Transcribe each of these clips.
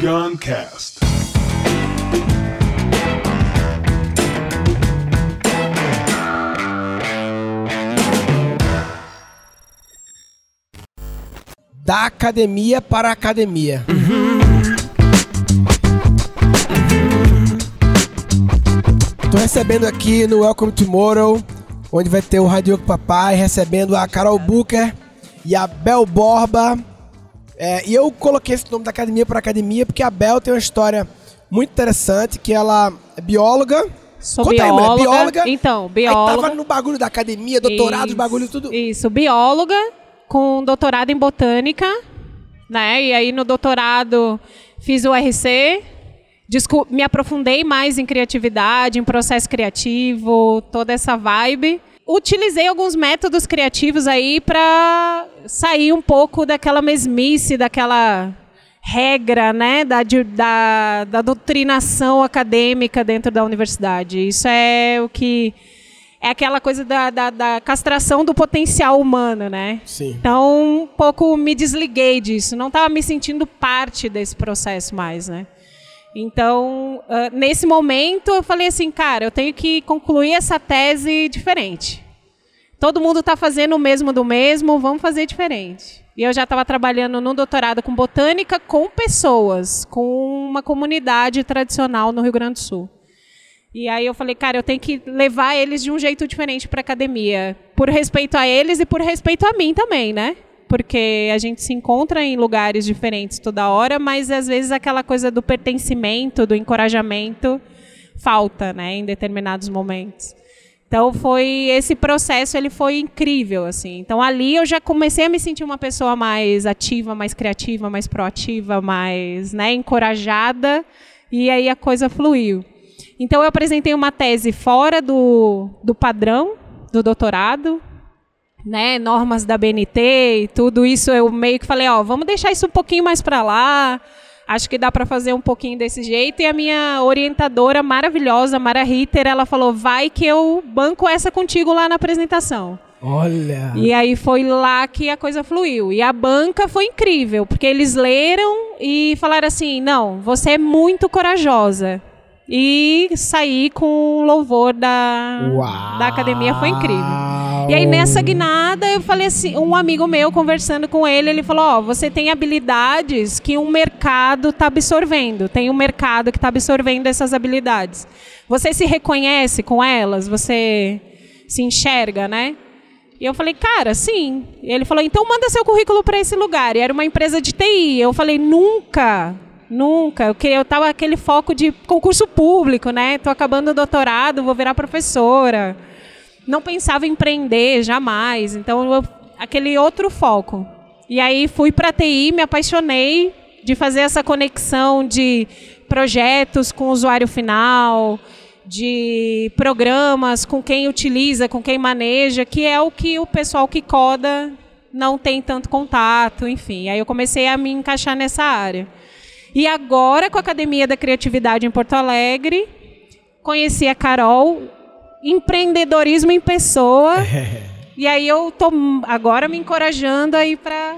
Guncast. Da academia para a academia. Tô recebendo aqui no Welcome Tomorrow, onde vai ter o Radio Papai, recebendo a Carol Booker e a Bel Borba. É, e eu coloquei esse nome da academia para academia porque a Bel tem uma história muito interessante, que ela é bióloga. Sou Conta aí, bióloga. mulher, bióloga. Então, Aí bióloga. tava no bagulho da academia, doutorado, Isso, bagulho tudo. Isso, bióloga com doutorado em botânica, né? E aí no doutorado fiz o RC, me aprofundei mais em criatividade, em processo criativo, toda essa vibe. Utilizei alguns métodos criativos aí para sair um pouco daquela mesmice, daquela regra, né, da, da, da doutrinação acadêmica dentro da universidade. Isso é o que é aquela coisa da, da, da castração do potencial humano, né? Sim. Então, um pouco me desliguei disso. Não estava me sentindo parte desse processo mais, né? Então, ah, nesse momento, eu falei assim, cara, eu tenho que concluir essa tese diferente. Todo mundo está fazendo o mesmo do mesmo, vamos fazer diferente. E eu já estava trabalhando no doutorado com botânica com pessoas, com uma comunidade tradicional no Rio Grande do Sul. E aí eu falei, cara, eu tenho que levar eles de um jeito diferente para academia, por respeito a eles e por respeito a mim também, né? Porque a gente se encontra em lugares diferentes toda hora, mas às vezes aquela coisa do pertencimento, do encorajamento falta, né, em determinados momentos. Então foi esse processo, ele foi incrível assim. Então ali eu já comecei a me sentir uma pessoa mais ativa, mais criativa, mais proativa, mais, né, encorajada, e aí a coisa fluiu. Então eu apresentei uma tese fora do, do padrão do doutorado, né, normas da BNT e tudo isso, eu meio que falei, ó, vamos deixar isso um pouquinho mais para lá. Acho que dá para fazer um pouquinho desse jeito. E a minha orientadora maravilhosa, Mara Ritter, ela falou: "Vai que eu banco essa contigo lá na apresentação". Olha. E aí foi lá que a coisa fluiu. E a banca foi incrível, porque eles leram e falaram assim: não, você é muito corajosa. E sair com o louvor da, Uau. da academia foi incrível. E aí nessa guinada eu falei assim, um amigo meu conversando com ele, ele falou, ó, você tem habilidades que um mercado está absorvendo, tem um mercado que está absorvendo essas habilidades. Você se reconhece com elas? Você se enxerga, né? E eu falei, cara, sim. E ele falou, então manda seu currículo para esse lugar. E era uma empresa de TI. Eu falei, nunca, nunca. Eu, que- eu tava aquele foco de concurso público, né? Tô acabando o doutorado, vou virar professora. Não pensava em empreender, jamais. Então, eu- aquele outro foco. E aí fui para TI, me apaixonei de fazer essa conexão de projetos com o usuário final, de programas com quem utiliza, com quem maneja, que é o que o pessoal que coda não tem tanto contato, enfim. Aí eu comecei a me encaixar nessa área. E agora, com a Academia da Criatividade em Porto Alegre, conheci a Carol, empreendedorismo em pessoa. e aí eu tô agora me encorajando aí para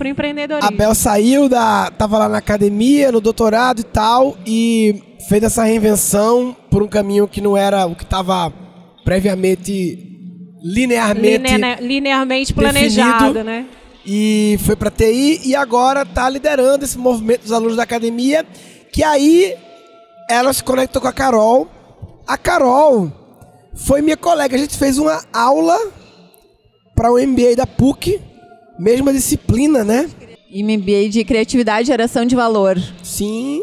o empreendedorismo. A Bel saiu da. tava lá na academia, no doutorado e tal, e fez essa reinvenção por um caminho que não era o que estava previamente linearmente Linea- linearmente definido. planejado, né? e foi para TI e agora está liderando esse movimento dos alunos da academia, que aí ela se conectou com a Carol. A Carol foi minha colega, a gente fez uma aula para o MBA da PUC, mesma disciplina, né? E MBA de criatividade e geração de valor. Sim,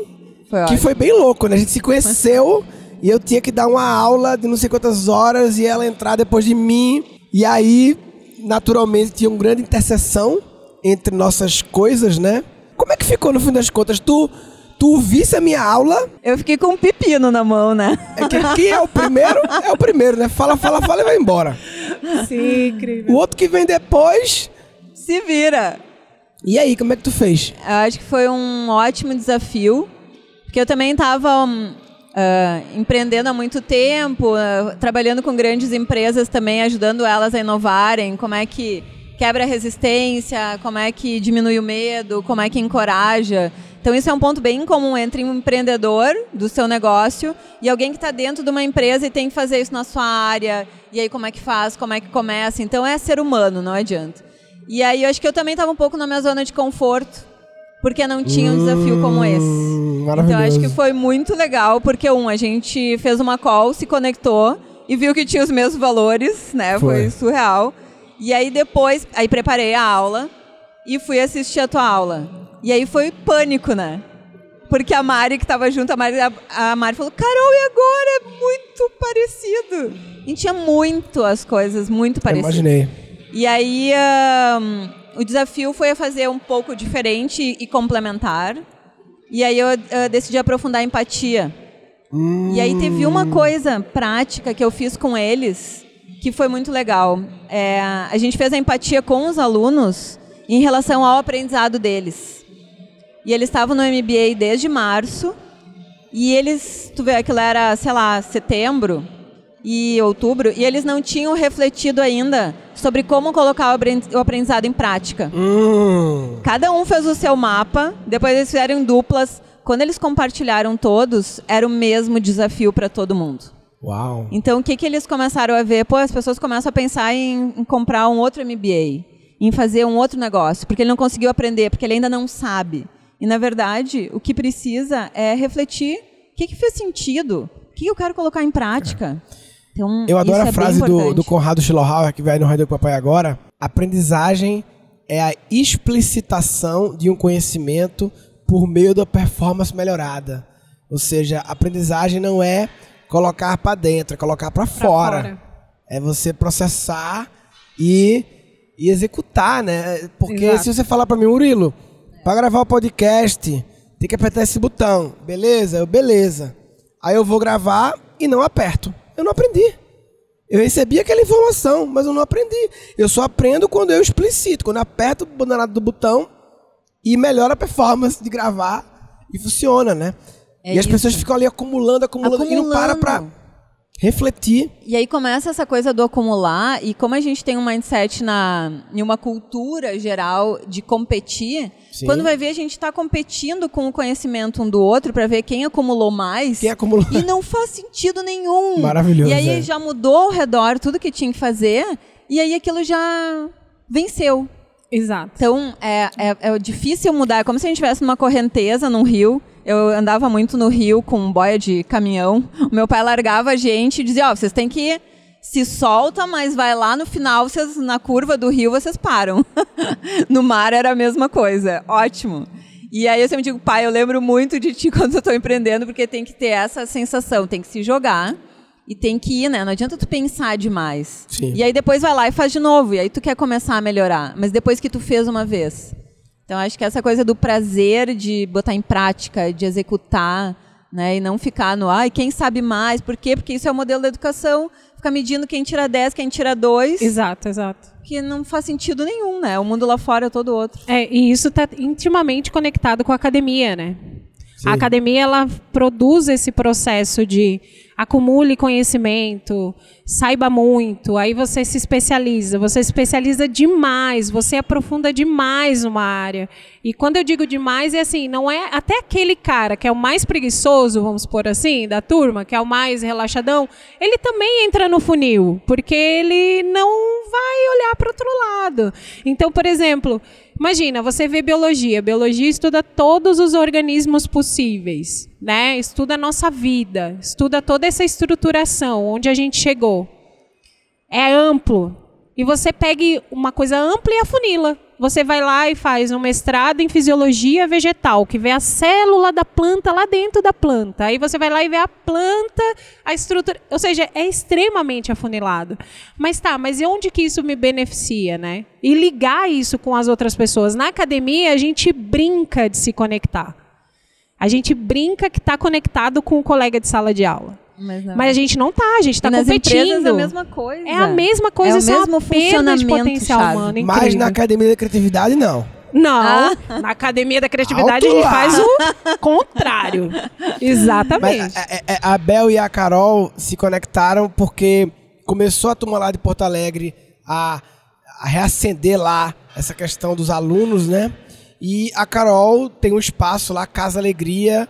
Foi que foi bem louco, né? A gente se conheceu e eu tinha que dar uma aula de não sei quantas horas e ela entrar depois de mim. E aí, naturalmente, tinha uma grande interseção entre nossas coisas, né? Como é que ficou no fim das contas? Tu, tu visse a minha aula, Eu fiquei com um pepino na mão, né? é que aqui é o primeiro, é o primeiro, né? Fala, fala, fala e vai embora. Sim, incrível. O outro que vem depois. Se vira. E aí, como é que tu fez? Eu acho que foi um ótimo desafio, porque eu também estava empreendendo há muito tempo, ah, trabalhando com grandes empresas também, ajudando elas a inovarem, como é que quebra a resistência, como é que diminui o medo, como é que encoraja. Então isso é um ponto bem comum entre um empreendedor do seu negócio e alguém que está dentro de uma empresa e tem que fazer isso na sua área. E aí como é que faz, como é que começa? Então é ser humano, não adianta. E aí eu acho que eu também estava um pouco na minha zona de conforto, porque não tinha um desafio como esse. Hum, Então eu acho que foi muito legal, porque um, a gente fez uma call, se conectou e viu que tinha os mesmos valores, né? Foi. Foi, surreal. E aí depois, aí preparei a aula e fui assistir a tua aula. E aí foi pânico, né? Porque a Mari que estava junto, a Mari, a Mari falou, Carol, e agora? É muito parecido. E tinha muito as coisas, muito Eu parecidas. imaginei. E aí ahn, o desafio foi fazer um pouco diferente e complementar. E aí eu decidi aprofundar a empatia. E aí teve uma coisa prática que eu fiz com eles que foi muito legal. É, a gente fez a empatia com os alunos em relação ao aprendizado deles. E eles estavam no MBA desde março. E eles, tu vê, aquilo era, sei lá, setembro e outubro, e eles não tinham refletido ainda sobre como colocar o aprend- o aprendizado em prática. Hum. Cada um fez o seu mapa, depois eles fizeram duplas. Quando eles compartilharam todos, era o mesmo desafio para todo mundo. Uau. Então, o que, que eles começaram a ver? Pô, as pessoas começam a pensar em, em comprar um outro MBA, em fazer um outro negócio, porque ele não conseguiu aprender, porque ele ainda não sabe. E, na verdade, o que precisa é refletir o que, que fez sentido, o que, que eu quero colocar em prática. Então, Eu adoro isso a é bem frase do, do Conrado Schillhauer, que vai no Rádio Papai agora. Aprendizagem é a explicitação de um conhecimento por meio da performance melhorada. Ou seja, aprendizagem não é colocar para dentro, é colocar para Pra fora. É você processar e, e executar, né? Porque Exato. se você falar para mim, Murilo, para gravar o podcast, tem que apertar esse botão. Beleza? Eu, beleza. Aí eu vou gravar e não aperto. Eu não aprendi. Eu recebi aquela informação, mas eu não aprendi. Eu só aprendo quando eu explicito, quando eu aperto o danado do botão e melhora a performance de gravar e funciona, né? É e as isso. pessoas ficam ali acumulando, acumulando, e não para pra Acumulando. Refletir. E aí começa essa coisa do acumular, e como a gente tem um mindset na, em uma cultura geral de competir, Sim. quando vai ver a gente está competindo com o conhecimento um do outro para ver quem acumulou mais. Quem acumulou. E não faz sentido nenhum. Maravilhoso, E aí é. já mudou ao redor tudo que tinha que fazer, e aí aquilo já venceu. Exato. Então, é, é, é difícil mudar. É como se a gente estivesse numa correnteza num rio. Eu andava muito no rio com boia de caminhão. O meu pai largava a gente e dizia, ó, vocês têm que... Se solta, mas vai lá no final, vocês, na curva do rio, vocês param. no mar era a mesma coisa. Ótimo. E aí eu sempre digo, pai, eu lembro muito de ti quando eu estou empreendendo, porque tem que ter essa sensação, tem que se jogar e tem que ir, né? Não adianta tu pensar demais. Sim. E aí depois vai lá e faz de novo. E aí tu quer começar a melhorar. Mas depois que tu fez uma vez. Então acho que essa coisa do prazer de botar em prática, de executar, né? E não ficar no, ai, quem sabe mais? Por quê? Porque isso é o modelo da educação. Ficar medindo quem tira 10, quem tira 2. Exato, exato. Que não faz sentido nenhum, né? O mundo lá fora é todo outro. É, e isso está intimamente conectado com a academia, né? Sim. A academia ela produz esse processo de acumule conhecimento, saiba muito, aí você se especializa, você se especializa demais, você aprofunda demais uma área. E quando eu digo demais, é assim, não é até aquele cara que é o mais preguiçoso, vamos por assim, da turma, que é o mais relaxadão, ele também entra no funil, porque ele não vai olhar para outro lado. Então, por exemplo, Imagina, você vê biologia. Biologia estuda todos os organismos possíveis, né? Estuda a nossa vida, estuda toda essa estruturação, onde a gente chegou. É amplo. E você pega uma coisa ampla e afunila. Você vai lá e faz um mestrado em fisiologia vegetal, que vê a célula da planta lá dentro da planta. Aí você vai lá e vê a planta, a estrutura. Ou seja, é extremamente afunilado. Mas tá, mas e onde que isso me beneficia, né? E ligar isso com as outras pessoas. Na academia, a gente brinca de se conectar. A gente brinca que está conectado com o colega de sala de aula. Mas, não. Mas a gente não tá, a gente está E nas competindo. é a mesma coisa. É a mesma coisa, É o é mesmo perda de funcionamento, potencial Chave. humano. Mas incrível. na academia da criatividade, não. Não, Ah. na academia da criatividade a Alto gente lá. faz o contrário. Exatamente. Mas a, a- a Bel e a Carol se conectaram porque começou a turma lá de Porto Alegre a, a reacender lá essa questão dos alunos, né? E a Carol tem um espaço lá, Casa Alegria,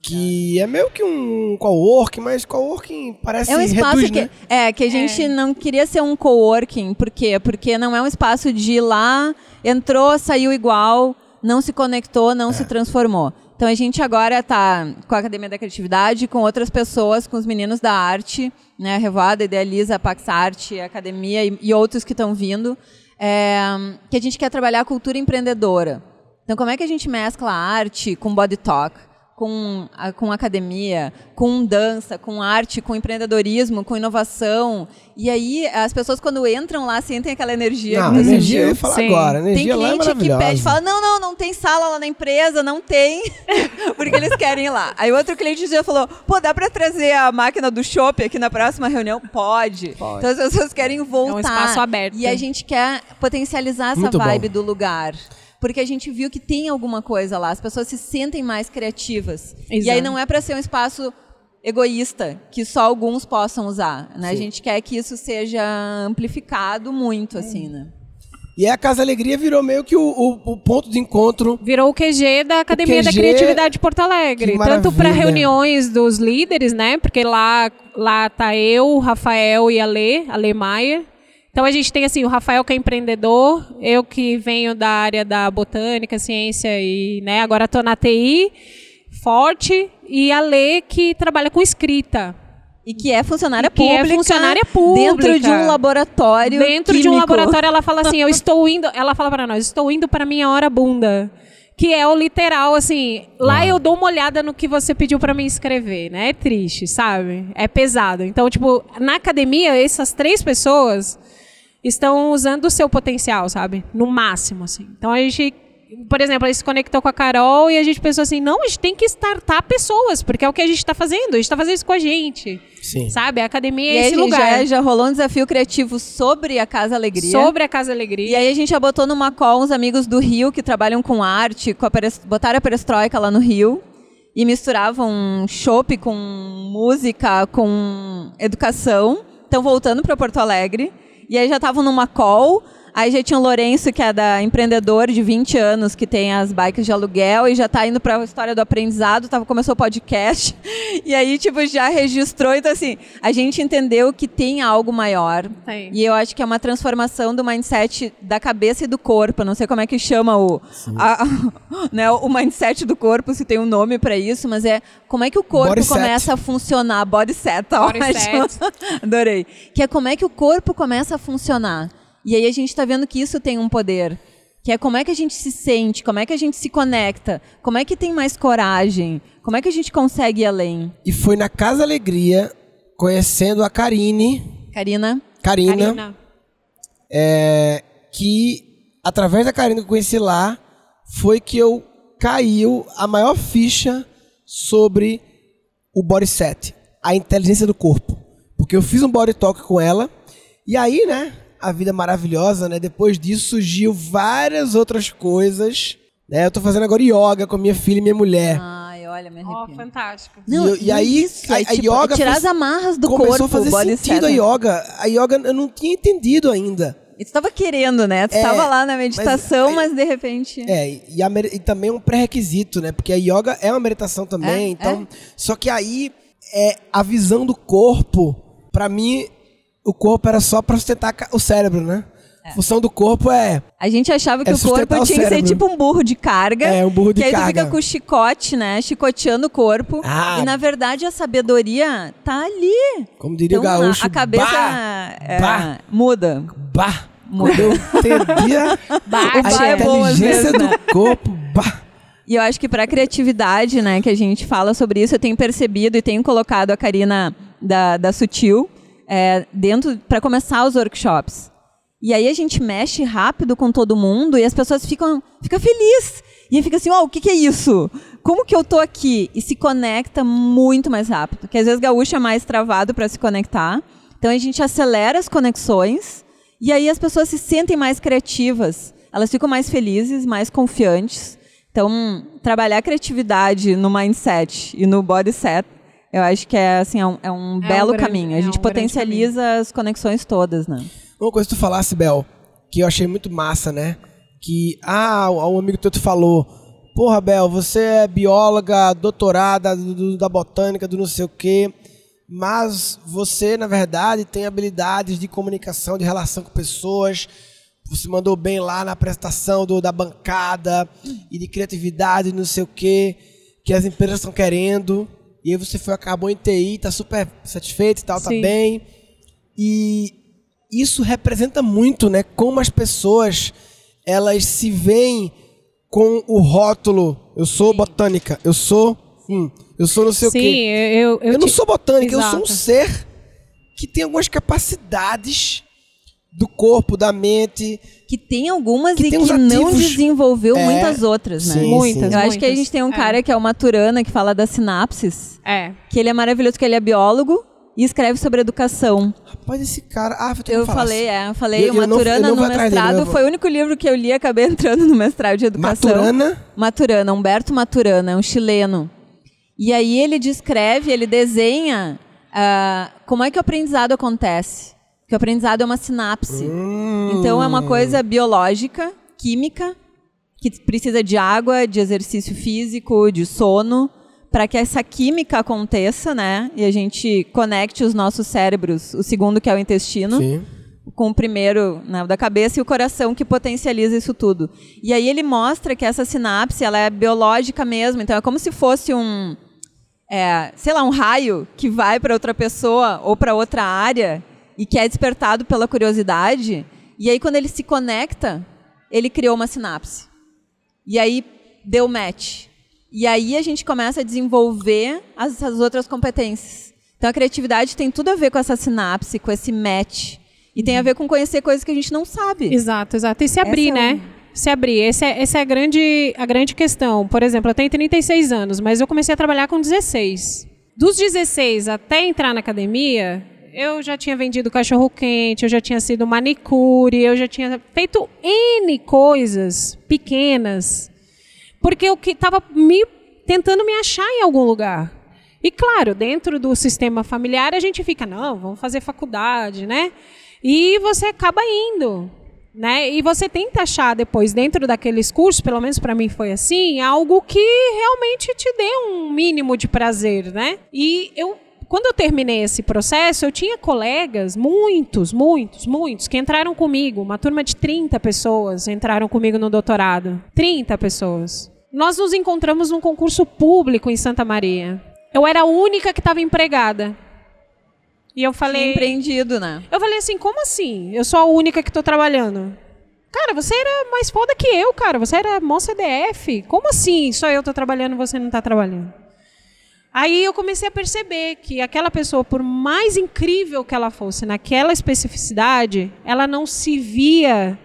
que é meio que um coworking, mas coworking parece É um espaço reduz, que, né? é, que a gente não queria ser um coworking. Por quê? Porque não é um espaço de ir lá, entrou, saiu igual, não se conectou, não É. se transformou. Então a gente agora está com a Academia da Criatividade, com outras pessoas, com os meninos da arte, né? A Revoada, Idealiza, a Pax Arte, a Academia e, e outros que estão vindo, é, que a gente quer trabalhar a cultura empreendedora. Então como é que a gente mescla a arte com body talk? Com, a- com academia, com dança, com arte, com empreendedorismo, com inovação. E aí as pessoas quando entram lá sentem aquela energia. Não, que energia eu ia falar Sim. agora. Tem é cliente que maravilhosa. pede, fala, não, não, não tem sala lá na empresa, não tem, porque eles querem ir lá. Aí outro cliente já falou, pô, dá pra trazer a máquina do shopping aqui na próxima reunião? Pode. Pode. Então as pessoas querem voltar. espaço aberto. E a gente quer potencializar essa Muito bom. vibe do lugar. Porque a gente viu que tem alguma coisa lá, as pessoas se sentem mais criativas. E aí Exato. não é para ser um espaço egoísta, que só alguns possam usar. Né? A gente quer que isso seja amplificado muito, assim, né? E aí a Casa Alegria virou meio que o, o- o ponto de encontro. Virou o QG da Academia da QG, Criatividade de Porto Alegre. Tanto para reuniões dos líderes, né? Porque lá, lá tá eu, o Rafael e a Lê, a Lê Maia. Então a gente tem assim, o Rafael que é empreendedor, eu que venho da área da botânica, ciência e, né, agora estou na TI, forte, e a Lê que trabalha com escrita. E que é funcionária E que é pública. funcionária pública. Dentro de um laboratório. Dentro de um químico. laboratório, ela fala assim: eu estou indo. Ela fala para nós: estou indo para minha hora bunda. Que é o literal, assim. Lá eu dou uma olhada no que você pediu para mim escrever, né? É triste, sabe? É pesado. Então, tipo, na academia, essas três pessoas estão usando o seu potencial, sabe? No máximo, assim. Então a gente. Por exemplo, a gente se conectou com a Carol e a gente pensou assim: não, a gente tem que startar pessoas, porque é o que a gente está fazendo. A gente está fazendo isso com a gente. Sim. Sabe? A academia E é esse gente, lugar. já, já rolou um desafio criativo sobre a Casa Alegria. Sobre a Casa Alegria. E aí a gente já botou numa call uns amigos do Rio que trabalham com arte, com a botaram a perestroika lá no Rio e misturavam chopp com música, com educação. Estão voltando para Porto Alegre. E aí já estavam numa call. Aí já tinha o Lourenço, que é da empreendedor de 20 anos, que tem as bikes de aluguel e já está indo para a história do aprendizado, tava, começou o podcast. E aí, tipo, já registrou. Então, assim, a gente entendeu que tem algo maior. Tem. E eu acho que é uma transformação do mindset da cabeça e do corpo. Não sei como é que chama o, a- né, o mindset do corpo, se tem um nome para isso, mas é como é que o corpo Body set. começa a funcionar. Body set, tá Body ótimo. set. Adorei. Que é como é que o corpo começa a funcionar. E aí a gente está vendo que isso tem um poder. Que é como é que a gente se sente, como é que a gente se conecta, como é que tem mais coragem, como é que a gente consegue ir além. E foi na Casa Alegria, conhecendo a Karine, Karina? Karina, Karina. é, que através da Karina que eu conheci lá, foi que eu caiu a maior ficha sobre o body set, a inteligência do corpo. Porque eu fiz um body talk com ela, e aí, né, a vida maravilhosa, né? Depois disso surgiu várias outras coisas. Né? Eu tô fazendo agora yoga com a minha filha e minha mulher. Ai, olha, me Ó, arrepio. fantástico. E eu- e aí, isso, a- é a tipo, yoga tirar fez- as amarras do Começou corpo, a fazer sentido a yoga. A yoga eu não tinha entendido ainda. E tu tava querendo, né? Tu É, tava lá na meditação, mas, mas- de repente. É, e, a e também é um pré-requisito, né? Porque a yoga é uma meditação também. É, então, só que aí é a visão do corpo. Pra mim, o corpo era só pra sustentar o cérebro, né? A função do corpo é A gente achava que É o corpo tinha que ser tipo um burro de carga. É, um burro de que aí tu carga. fica com o chicote, né? Chicoteando o corpo. Ah. E na verdade a sabedoria tá ali. como diria Então o gaúcho, a cabeça bah, é, bah. muda. bah. Quando eu entendia Bah, bah a é bom às inteligência vezes, né? do corpo, bah. E eu acho que para a criatividade, né, que a gente fala sobre isso, eu tenho percebido e tenho colocado a Karina da, da Sutil é, dentro para começar os workshops. E aí a gente mexe rápido com todo mundo e as pessoas ficam fica feliz. E fica assim, ó, o que, que é isso? Como que eu tô aqui? E se conecta muito mais rápido. Porque às vezes gaúcho é mais travado para se conectar. Então a gente acelera as conexões e aí as pessoas se sentem mais criativas. Elas ficam mais felizes, mais confiantes. Então, trabalhar a criatividade no mindset e no body set, eu acho que é, assim, é um, é um um belo grande- caminho. A é gente um grande potencializa as conexões todas, né? Uma coisa que tu falasse, Bel, que eu achei muito massa, né? que, ah, o o amigo teu te falou, porra, Bel, você é bióloga, doutorada do- do- da botânica, do não sei o quê, mas você, na verdade, tem habilidades de comunicação, de relação com pessoas, você mandou bem lá na apresentação do, da bancada e de criatividade, não sei o quê, que as empresas estão querendo, e aí você foi, acabou em TI, tá super satisfeito e tal, tá Sim. bem, e isso representa muito, né? Como as pessoas elas se veem com o rótulo. Eu sou botânica, eu sou. hum, eu sou não sei Sim, o quê. eu, eu, Eu, não ti- sou botânica, eu sou um Exato. ser que tem algumas capacidades do corpo, da mente. Que tem algumas Que e tem que não desenvolveu É, muitas outras, né? sim, Muitas, Eu acho que a gente tem um É. cara que é o Maturana, que fala das sinapses, É. que ele é maravilhoso, que ele é biólogo e escreve sobre educação. Rapaz, esse cara. Ah, eu Eu falei, é, eu falei, Eu- o eu não- Maturana eu não no vou atrás dele, mestrado eu vou- foi o único livro que eu li e acabei entrando no mestrado de educação. Maturana. Maturana, Humberto Maturana, é um chileno. E aí ele descreve, ele desenha ah, como é que o aprendizado acontece. Que o aprendizado é uma sinapse. Então é uma coisa biológica, química, que precisa de água, de exercício físico, de sono, para que essa química aconteça, né? E a gente conecte os nossos cérebros, o segundo que é o intestino, Sim. com o primeiro né, da cabeça e o coração que potencializa isso tudo. E aí ele mostra que essa sinapse ela é biológica mesmo, então é como se fosse um, é, sei lá, um raio que vai para outra pessoa ou para outra área e que é despertado pela curiosidade. E aí quando ele se conecta, ele criou uma sinapse. E aí deu match. E aí a gente começa a desenvolver as, as outras competências. Então a criatividade tem tudo a ver com essa sinapse, com esse match. E tem a ver com conhecer coisas que a gente não sabe. Exato, exato. E se abrir, Essa é né? Se abrir. Esse é, essa é a, grande, a grande questão. Por exemplo, eu tenho 36 anos, mas eu comecei a trabalhar com 16. Dos 16 até entrar na academia, eu já tinha vendido cachorro-quente, eu já tinha sido manicure, eu já tinha feito N coisas pequenas. Porque eu estava me, tentando me achar em algum lugar. E claro, dentro do sistema familiar a gente fica, não, vamos fazer faculdade, né? E você acaba indo, né? E você tenta achar depois dentro daqueles cursos, pelo menos para mim foi assim, algo que realmente te dê um mínimo de prazer, né? E eu quando eu terminei esse processo, eu tinha colegas, muitos, muitos, muitos, que entraram comigo. Uma turma de 30 pessoas entraram comigo no doutorado. 30 pessoas. Nós nos encontramos num concurso público em Santa Maria. Eu era a única que estava empregada. E eu falei. Empreendido, né? Eu falei assim, como assim? Eu sou a única que estou trabalhando. Cara, você era mais foda que eu, cara. Você era mó CDF. Como assim? Só eu tô trabalhando e você não está trabalhando? Aí eu comecei a perceber que aquela pessoa, por mais incrível que ela fosse naquela especificidade, ela não se via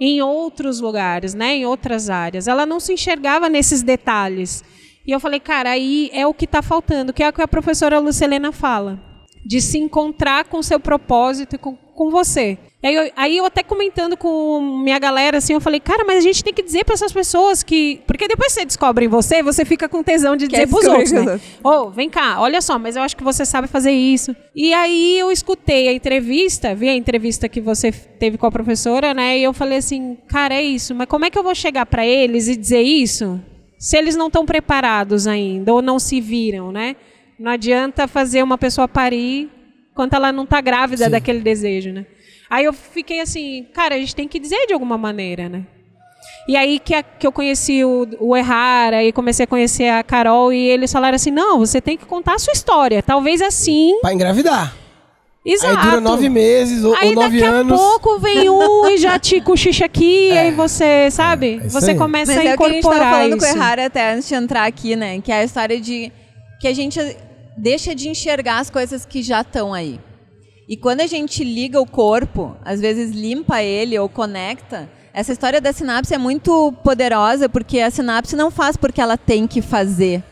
em outros lugares, né, em outras áreas. Ela não se enxergava nesses detalhes. E eu falei, cara, aí é o que está faltando, que é o que a professora Lucelena fala, de se encontrar com seu propósito e com, com você. Aí eu, aí eu até comentando com minha galera, assim, eu falei, cara, mas a gente tem que dizer para essas pessoas que... Porque depois que você descobre em você, você fica com tesão de Quer dizer pros outros, os né? outros. Ô, vem cá, olha só, mas eu acho que você sabe fazer isso. E aí eu escutei a entrevista, vi a entrevista que você teve com a professora, né? E eu falei assim, cara, é isso, mas como é que eu vou chegar para eles e dizer isso se eles não estão preparados ainda ou não se viram, né? Não adianta fazer uma pessoa parir enquanto ela não está grávida Sim. daquele desejo, né? Aí eu fiquei assim, cara, a gente tem que dizer de alguma maneira, né? E aí que, a- que eu conheci o, o Errara e comecei a conhecer a Carol e eles falaram assim, não, você tem que contar a sua história. Talvez assim, Pra engravidar. exato. Aí dura nove meses ou, Aí ou nove daqui anos. a pouco vem um e já te cochicha aqui, e aí você, sabe? É você aí. começa Mas a é o que a gente incorporar estava falando isso. com o Errara até antes de entrar aqui, né? Que é a história de que a gente deixa de enxergar as coisas que já estão aí. E quando a gente liga o corpo, às vezes limpa ele ou conecta, essa história da sinapse é muito poderosa porque a sinapse não faz porque ela tem que fazer.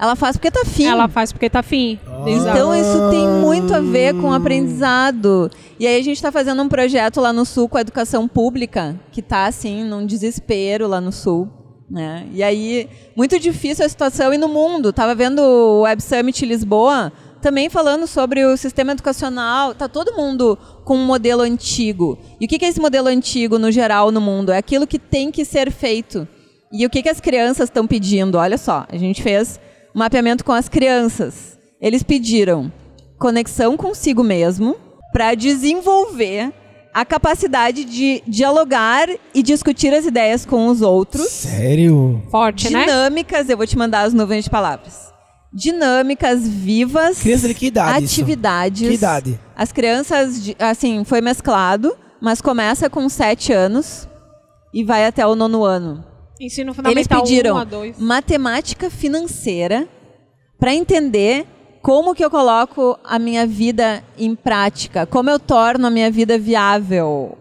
Ela faz porque tá afim. Ela faz porque tá afim. Exato. Então isso tem muito a ver com o aprendizado. E aí a gente está fazendo um projeto lá no Sul com a educação pública, que está assim, num desespero lá no Sul. Né? E aí, muito difícil a situação e no mundo. Tava vendo o Web Summit Lisboa, também falando sobre o sistema educacional. Tá todo mundo com um modelo antigo. E o que é esse modelo antigo no geral no mundo? É aquilo que tem que ser feito. E o que, que as crianças estão pedindo? Olha só, a gente fez um mapeamento com as crianças. Eles pediram conexão consigo mesmo para desenvolver a capacidade de dialogar e discutir as ideias com os outros. Sério? Forte, né? Dinâmicas, eu vou te mandar as nuvens de palavras. Dinâmicas, vivas. Criança de que idade isso? Atividades. Que idade? As crianças, assim, foi mesclado, mas começa com sete anos e vai até o nono ano. Ensino Eles fundamental pediram 1 a 2. matemática financeira para entender como que eu coloco a minha vida em prática, como eu torno a minha vida viável.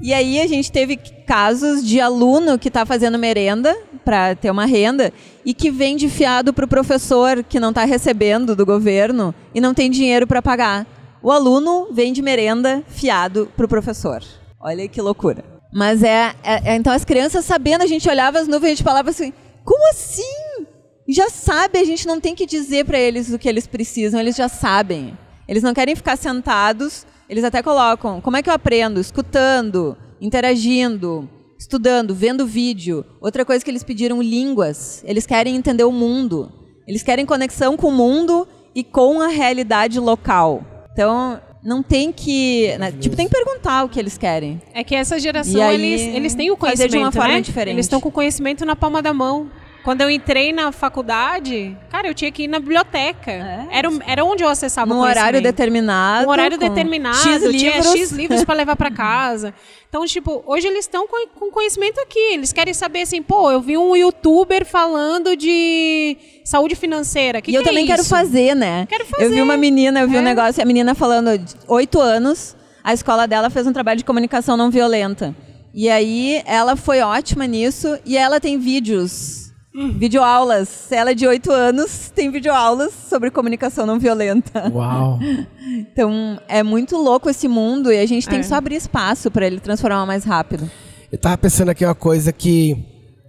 E aí a gente teve casos de aluno que está fazendo merenda para ter uma renda e que vende fiado para o professor que não está recebendo do governo e não tem dinheiro para pagar. O aluno vende merenda fiado para o professor. Olha que loucura. Mas é, é- é- então as crianças sabendo, a gente olhava as nuvens e a gente falava assim: como assim? Já sabe, a gente não tem que dizer para eles o que eles precisam, eles já sabem. Eles não querem ficar sentados, eles até colocam: como é que eu aprendo? Escutando, interagindo, estudando, vendo vídeo. Outra coisa que eles pediram: línguas. Eles querem entender o mundo. Eles querem conexão com o mundo e com a realidade local. Então, não tem que. né, tipo, tem que perguntar o que eles querem. É que essa geração, aí, eles, eles têm o fazer conhecimento, de uma forma né? diferente. Eles estão com o conhecimento na palma da mão. Quando eu entrei na faculdade, cara, eu tinha que ir na biblioteca. É. Era, era onde eu acessava conhecimento. horário determinado. Um horário determinado, X tinha livros. X livros para levar para casa. Então, tipo, hoje eles estão com, com conhecimento aqui. Eles querem saber assim, pô, eu vi um youtuber falando de saúde financeira. Que e eu que é também quero isso? fazer, né? Quero Eu vi fazer. uma menina, eu vi um É. negócio, a menina falando de oito anos, a escola dela fez um trabalho de comunicação não violenta. E aí ela foi ótima nisso e ela tem vídeos, Hum. videoaulas. Ela é de oito anos, tem videoaulas sobre comunicação não violenta. Uau. Então é muito louco esse mundo e a gente tem É. que só abrir espaço para ele transformar mais rápido. Eu tava pensando aqui uma coisa que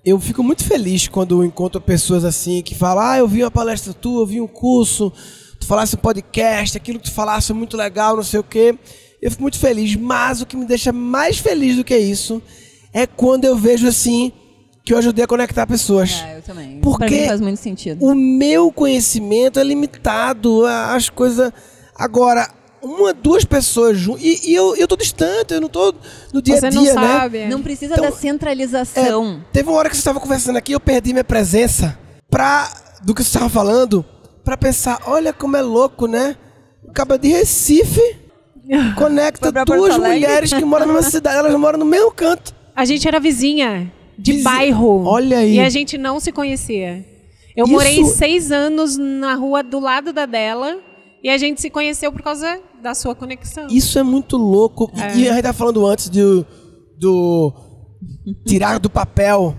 eu fico muito feliz quando eu encontro pessoas assim que falam: Ah, eu vi uma palestra tua, eu vi um curso, tu falasse um podcast, aquilo que tu falasse é muito legal, não sei o quê. Eu fico muito feliz, mas o que me deixa mais feliz do que isso é quando eu vejo assim que eu ajudei a conectar pessoas. É, eu também. Porque Pra mim faz muito sentido. O meu conhecimento é limitado, a- as coisas. Agora, uma, duas pessoas juntas. E, e eu, eu tô distante, eu não tô no dia Você a não dia, né? sabe. Não precisa Então, da centralização. Teve uma hora que você estava conversando aqui, eu perdi minha presença pra, do que você estava falando, pra pensar, olha como é louco, né? O cabo de Recife conecta duas mulheres que moram na mesma cidade, elas moram no mesmo canto. A gente era vizinha de bairro. Olha aí. E a gente não se conhecia. Eu Isso- morei seis anos na rua do lado da dela e a gente se conheceu por causa da sua conexão. Isso é muito louco. E- É. E a gente tá falando antes do, do tirar do papel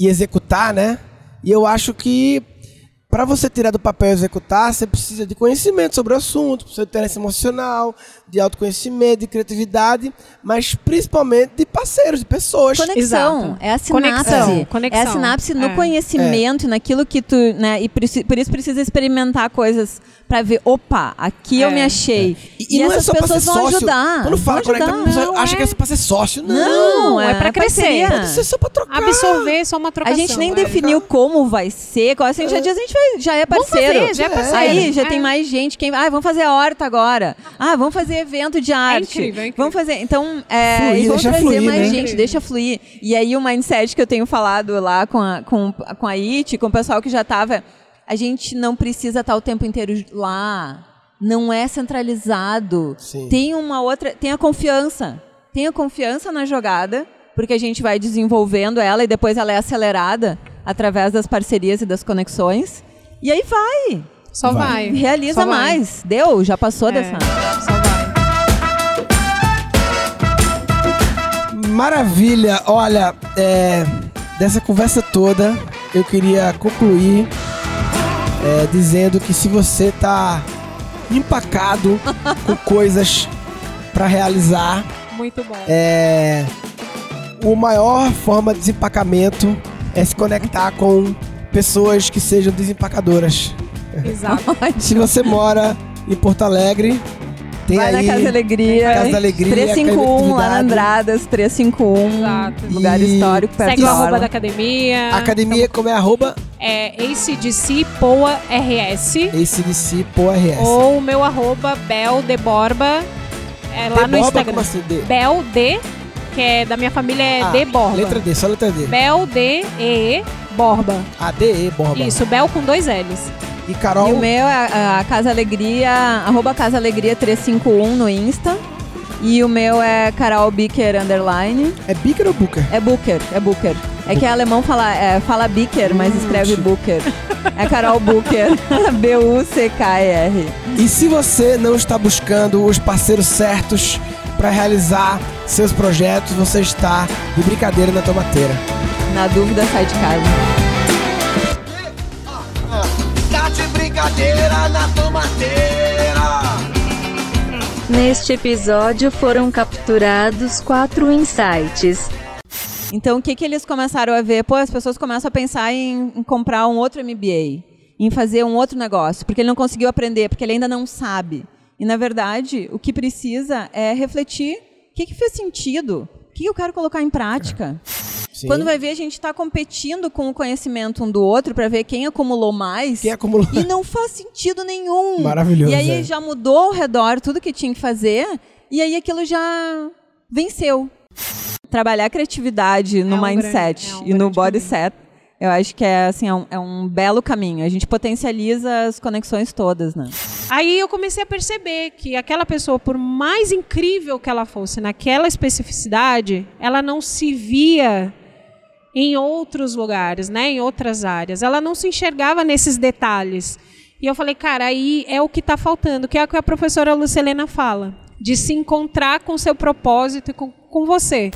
e executar, né? E eu acho que para você tirar do papel e executar, você precisa de conhecimento sobre o assunto, precisa de interesse emocional, de autoconhecimento, de criatividade, mas principalmente de parceiros, de pessoas. Conexão. Exato. É a sinapse. Conexão, conexão. É a sinapse no É. conhecimento, naquilo que tu. Né, e por isso precisa experimentar coisas pra ver, opa, aqui eu É. me achei. E, e não é essas só pra ser pessoas vão sócio. ajudar. Quando fala vão conectar, ajudar. a pessoa Não, acha é. que é pra ser sócio. Não, Não, é pra crescer. pode ser só pra trocar. Absorver só uma A trocação. gente nem é. definiu como vai ser, qual assim, já diz, a gente vai, já é Vamos parceiro. fazer, já é parceiro. Aí já É. tem mais gente. Quem, ah, vamos fazer a horta agora. Ah, vamos fazer evento de arte. incrível, é incrível. Vamos fazer. Então, é, Fluir, e vamos deixa trazer fluir, mais né? gente, deixa fluir. E aí o mindset que eu tenho falado lá com a, com, com a IT, com o pessoal que já estava, a gente não precisa estar o tempo inteiro lá. Não é centralizado. Sim. Tem uma outra. Tem a confiança. Tem a confiança na jogada, porque a gente vai desenvolvendo ela e depois ela é acelerada através das parcerias e das conexões. E aí vai. Só Vai. vai. Realiza Só vai. mais. Deu, já passou É, dessa. Só vai. Maravilha! Olha, é, dessa conversa toda, eu queria concluir é, dizendo que se você tá empacado com coisas para realizar, Muito bom. é, o maior forma de desempacamento é se conectar com pessoas que sejam desempacadoras. Exato. Se você mora em Porto Alegre, tem Vai aí na Casa Alegria. Casa da Alegria, 351 lá na. Andradas, 351. Exato. Lugar E- histórico perto Segue o da arroba da academia. Academia, como é arroba? É ACDC Poa RS. ACDC PORS. Ou o meu arroba Bel de Borba. É lá no Borba, Instagram. como assim? D? Bel D, que é da minha família é Ah, D Borba. Letra D, só letra D. Bel D E Borba. A D, E, Borba. Isso, Bel com dois L's. E Carol, E o meu é a, Casa Alegria, arroba Casa Alegria 351 no Insta. E o meu é Carol Bicker Underline. é Bicker ou Booker? É Booker, é Booker. É que alemão fala, é, fala Bicker, mas escreve Booker. É Carol Booker. B-U-C-K-E-R. E se você não está buscando os parceiros certos para realizar seus projetos, você está de brincadeira na tomateira. Na dúvida, sai de casa. Brincadeira na tomateira. Neste episódio foram capturados quatro insights. Então, o que, que eles começaram a ver? Pô, as pessoas começam a pensar em, em comprar um outro MBA, em fazer um outro negócio, porque ele não conseguiu aprender, porque ele ainda não sabe. E, na verdade, o que precisa é refletir o que, que fez sentido, o que eu quero colocar em prática. Sim. Quando vai ver, a gente está competindo com o conhecimento um do outro para ver quem acumulou mais. Quem acumulou? E não faz sentido nenhum. Maravilhoso, E aí é. já mudou ao redor tudo que tinha que fazer, e aí aquilo já venceu. Trabalhar a criatividade no um mindset grande- é um e no body caminho. set, eu acho que é, assim, é, um, é um belo caminho. A gente potencializa as conexões todas, né? Aí eu comecei a perceber que aquela pessoa, por mais incrível que ela fosse naquela especificidade, ela não se via em outros lugares, né, em outras áreas. Ela não se enxergava nesses detalhes. E eu falei, cara, aí é o que está faltando, que é o que a professora Lucelena fala, de se encontrar com seu propósito e com, com você.